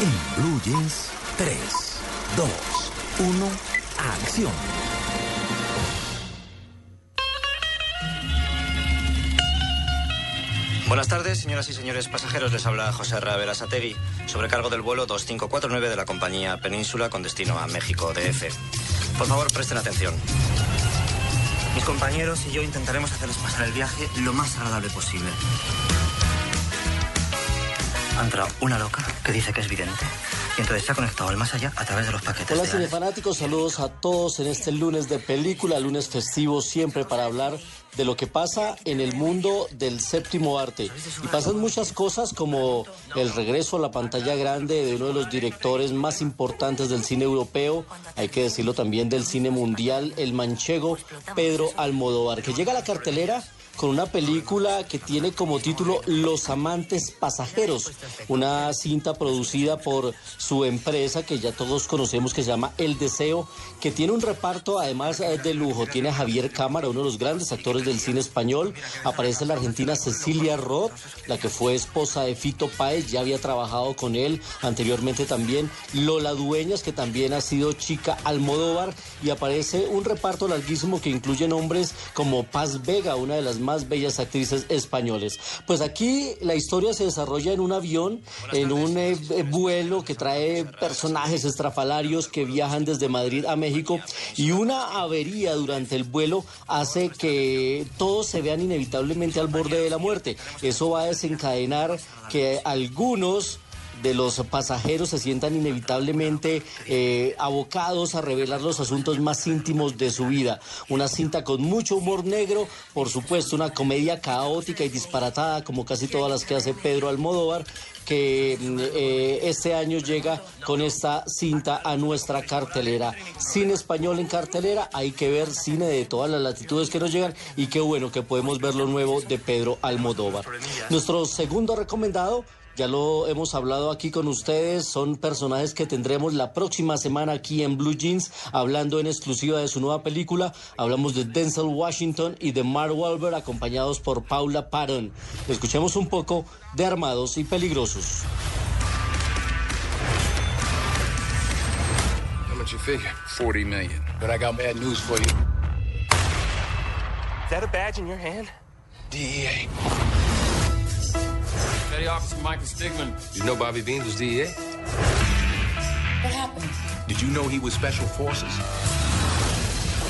En Blue Jeans, 3, 2, 1, acción. Buenas tardes, señoras y señores pasajeros. Les habla José Ravera Sategui, sobrecargo del vuelo 2549 de la compañía Península con destino a México DF. Por favor, presten atención. Mis compañeros y yo intentaremos hacerles pasar el viaje lo más agradable posible. Ha entrado una loca que dice que es vidente y entonces se ha conectado al más allá a través de los paquetes. Hola cinefanáticos, saludos a todos en este lunes de película, lunes festivo siempre para hablar de lo que pasa en el mundo del séptimo arte. Y pasan muchas cosas como el regreso a la pantalla grande de uno de los directores más importantes del cine europeo, hay que decirlo también del cine mundial, el manchego Pedro Almodóvar, que llega a la cartelera con una película que tiene como título Los amantes pasajeros, una cinta producida por su empresa que ya todos conocemos que se llama El Deseo, que tiene un reparto además eh, de lujo. Tiene a Javier Cámara, uno de los grandes actores del cine español. Aparece la argentina Cecilia Roth, la que fue esposa de Fito Páez, ya había trabajado con él anteriormente también. Lola Dueñas, que también ha sido chica Almodóvar. Y aparece un reparto larguísimo que incluye nombres como Paz Vega, una de las más bellas actrices españoles. Pues aquí la historia se desarrolla en un avión, en un eh, eh, vuelo que trae personajes estrafalarios que viajan desde Madrid a México y una avería durante el vuelo hace que todos se vean inevitablemente al borde de la muerte. Eso va a desencadenar que algunos de los pasajeros se sientan inevitablemente eh, abocados a revelar los asuntos más íntimos de su vida. Una cinta con mucho humor negro, por supuesto, una comedia caótica y disparatada como casi todas las que hace Pedro Almodóvar que mm, eh, este año llega con esta cinta a nuestra cartelera. Cine español en cartelera, hay que ver cine de todas las latitudes que nos llegan y qué bueno que podemos ver lo nuevo de Pedro Almodóvar. Nuestro segundo recomendado ya lo hemos hablado aquí con ustedes, son personajes que tendremos la próxima semana aquí en Blue Jeans, hablando en exclusiva de su nueva película. Hablamos de Denzel Washington y de Mark Wahlberg, acompañados por Paula Patton. Escuchemos un poco de Armados y Peligrosos. How much you figure? 40 million. But I got bad news for you. Is that a badge in your hand? DEA. Petty Officer Michael Stigman. You know Bobby Beans was DEA? What happened? Did you know he was Special Forces?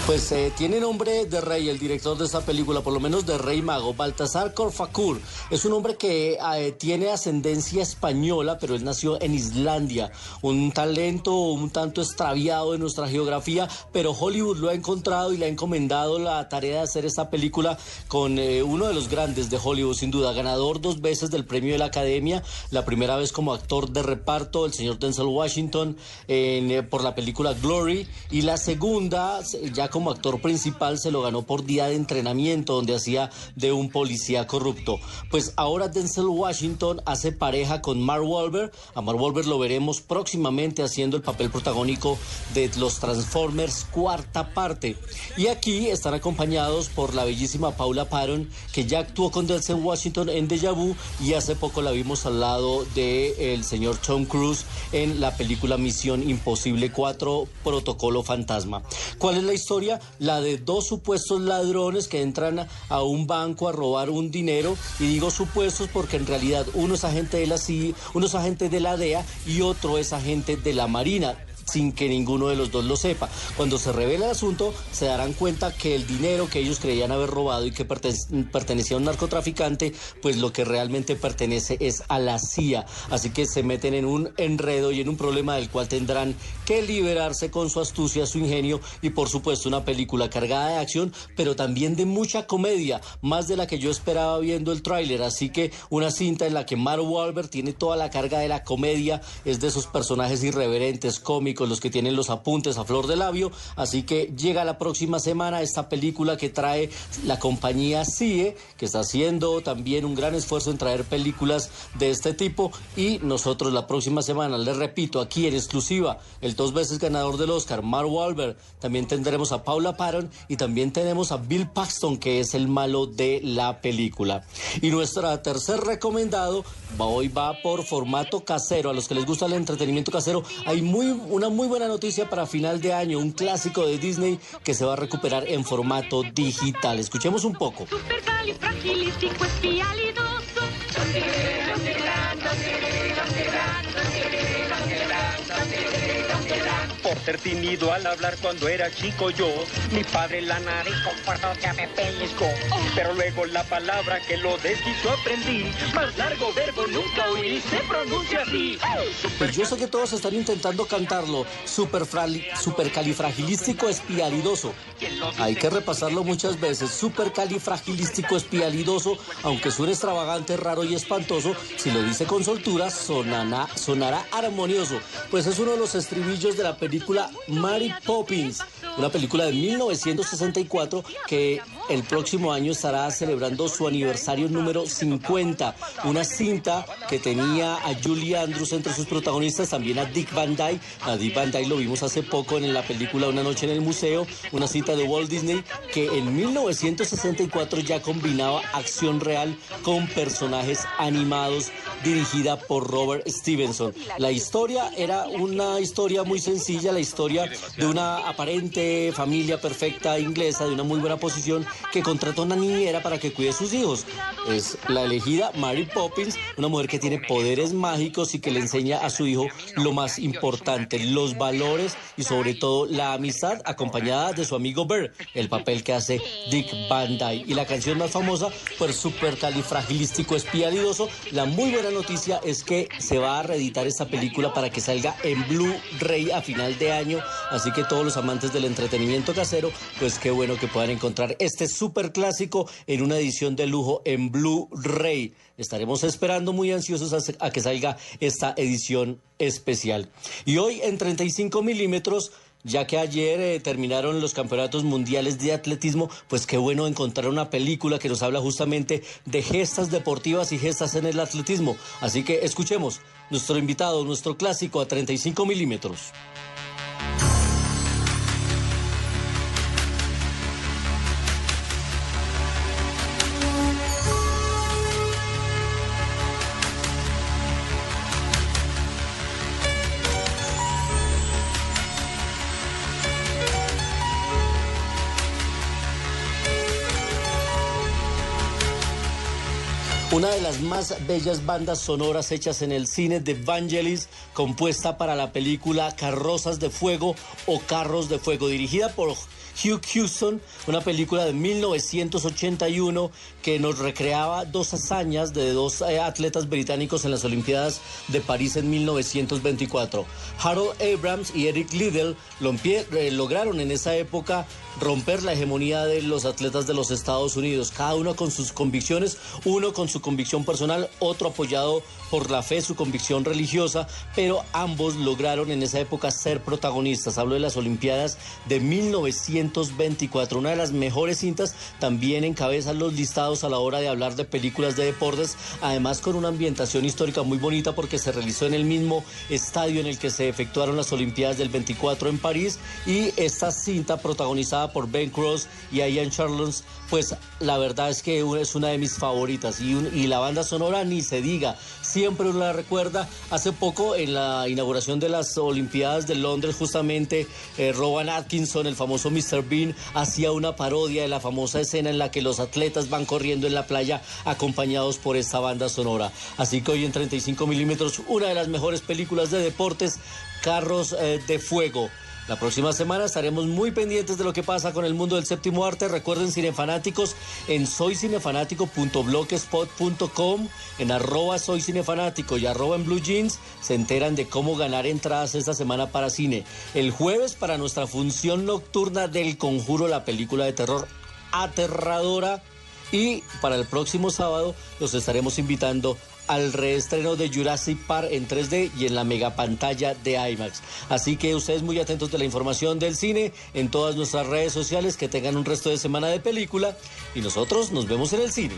Pues eh, tiene nombre de rey el director de esta película, por lo menos de rey mago. Baltasar Korfakur es un hombre que eh, tiene ascendencia española, pero él nació en Islandia. Un talento un tanto extraviado de nuestra geografía, pero Hollywood lo ha encontrado y le ha encomendado la tarea de hacer esta película con eh, uno de los grandes de Hollywood, sin duda. Ganador dos veces del premio de la Academia, la primera vez como actor de reparto, el señor Denzel Washington, eh, por la película Glory, y la segunda, ya como actor principal se lo ganó por día de entrenamiento, donde hacía de un policía corrupto. Pues ahora Denzel Washington hace pareja con Mark Wahlberg. A Mark Wahlberg lo veremos próximamente haciendo el papel protagónico de los Transformers cuarta parte. Y aquí están acompañados por la bellísima Paula Patton, que ya actuó con Denzel Washington en Deja Vu y hace poco la vimos al lado de el señor Tom Cruise en la película Misión Imposible 4 Protocolo Fantasma. ¿Cuál es la historia? La de dos supuestos ladrones que entran a un banco a robar un dinero. Y digo supuestos porque en realidad uno es agente de la CIA, uno es agente de la DEA y otro es agente de la Marina sin que ninguno de los dos lo sepa. Cuando se revela el asunto, se darán cuenta que el dinero que ellos creían haber robado y que pertenecía a un narcotraficante, pues lo que realmente pertenece es a la CIA. Así que se meten en un enredo y en un problema del cual tendrán que liberarse con su astucia, su ingenio y por supuesto una película cargada de acción, pero también de mucha comedia, más de la que yo esperaba viendo el tráiler. Así que una cinta en la que Mark Wahlberg tiene toda la carga de la comedia, es de esos personajes irreverentes, cómicos, los que tienen los apuntes a flor de labio. Así que llega la próxima semana esta película que trae la compañía CIE, que está haciendo también un gran esfuerzo en traer películas de este tipo. Y nosotros la próxima semana, les repito, aquí en exclusiva, el dos veces ganador del Oscar, Mark Wahlberg, también tendremos a Paula Patton y también tenemos a Bill Paxton, que es el malo de la película. Y nuestra tercer recomendado hoy va por formato casero. A los que les gusta el entretenimiento casero, hay muy, una muy buena noticia para final de año, un clásico de Disney que se va a recuperar en formato digital. Escuchemos un poco. Por ser tímido al hablar cuando era chico yo, mi padre la nariz con que me pellizcó. Pero luego la palabra que lo desquició aprendí, más largo verbo nunca oí, se pronuncia así. Pues yo sé que todos están intentando cantarlo, supercalifragilístico espialidoso. Hay que repasarlo muchas veces, supercalifragilístico espialidoso, aunque suene extravagante, raro y espantoso, si lo dice con soltura, sonará, sonará armonioso. Pues es uno de los estribillos de la película película Mary Poppins, una película de 1964 que el próximo año estará celebrando su aniversario número 50. Una cinta que tenía a Julie Andrews entre sus protagonistas, también a Dick Van Dyke. A Dick Van Dyke lo vimos hace poco en la película Una noche en el museo, una cinta de Walt Disney que en 1964 ya combinaba acción real con personajes animados dirigida por Robert Stevenson. La historia era una historia muy sencilla la historia de una aparente familia perfecta inglesa de una muy buena posición que contrató a una niñera para que cuide sus hijos. Es la elegida Mary Poppins, una mujer que tiene poderes mágicos y que le enseña a su hijo lo más importante, los valores y sobre todo la amistad acompañada de su amigo Bear, el papel que hace Dick Van Dyke. Y la canción más famosa, pues supercalifragilístico espialidoso. La muy buena noticia es que se va a reeditar esta película para que salga en Blu-ray a final de año. Así que todos los amantes del entretenimiento casero, pues qué bueno que puedan encontrar este super clásico en una edición de lujo en Blu-ray. Estaremos esperando muy ansiosos a, que salga esta edición especial. Y hoy en 35 milímetros ya que ayer eh, terminaron los campeonatos mundiales de atletismo, pues qué bueno encontrar una película que nos habla justamente de gestas deportivas y gestas en el atletismo. Así que escuchemos nuestro invitado, nuestro clásico a 35 milímetros. Una de las más bellas bandas sonoras hechas en el cine de Vangelis, compuesta para la película Carrozas de Fuego o Carros de Fuego, dirigida por Hugh Houston, una película de 1981 que nos recreaba dos hazañas de dos eh, atletas británicos en las Olimpiadas de París en 1924. Harold Abrams y Eric Liddell eh, lograron en esa época romper la hegemonía de los atletas de los Estados Unidos, cada uno con sus convicciones, uno con su convicción personal, otro apoyado por la fe, su convicción religiosa, pero ambos lograron en esa época ser protagonistas. Hablo de las Olimpiadas de 1924, una de las mejores cintas, también encabeza los listados a la hora de hablar de películas de deportes, además con una ambientación histórica muy bonita porque se realizó en el mismo estadio en el que se efectuaron las Olimpiadas del 24 en París y esta cinta protagonizada por Ben Cross y Ian Charles, pues la verdad es que es una de mis favoritas y, y la banda sonora ni se diga siempre uno la recuerda. Hace poco, en la inauguración de las Olimpiadas de Londres, justamente eh, Rowan Atkinson, el famoso Mr. Bean, hacía una parodia de la famosa escena en la que los atletas van corriendo en la playa acompañados por esta banda sonora. Así que hoy en 35 milímetros, una de las mejores películas de deportes, Carros eh, de Fuego. La próxima semana estaremos muy pendientes de lo que pasa con el mundo del séptimo arte. Recuerden, cinefanáticos, en soycinefanático.blogspot.com, en arroba soy cinefanático y arroba en blue jeans, se enteran de cómo ganar entradas esta semana para cine. El jueves para nuestra función nocturna del Conjuro, la película de terror aterradora. Y para el próximo sábado los estaremos invitando al reestreno de Jurassic Park en 3D y en la mega pantalla de IMAX. Así que ustedes muy atentos de la información del cine en todas nuestras redes sociales, que tengan un resto de semana de película y nosotros nos vemos en el cine.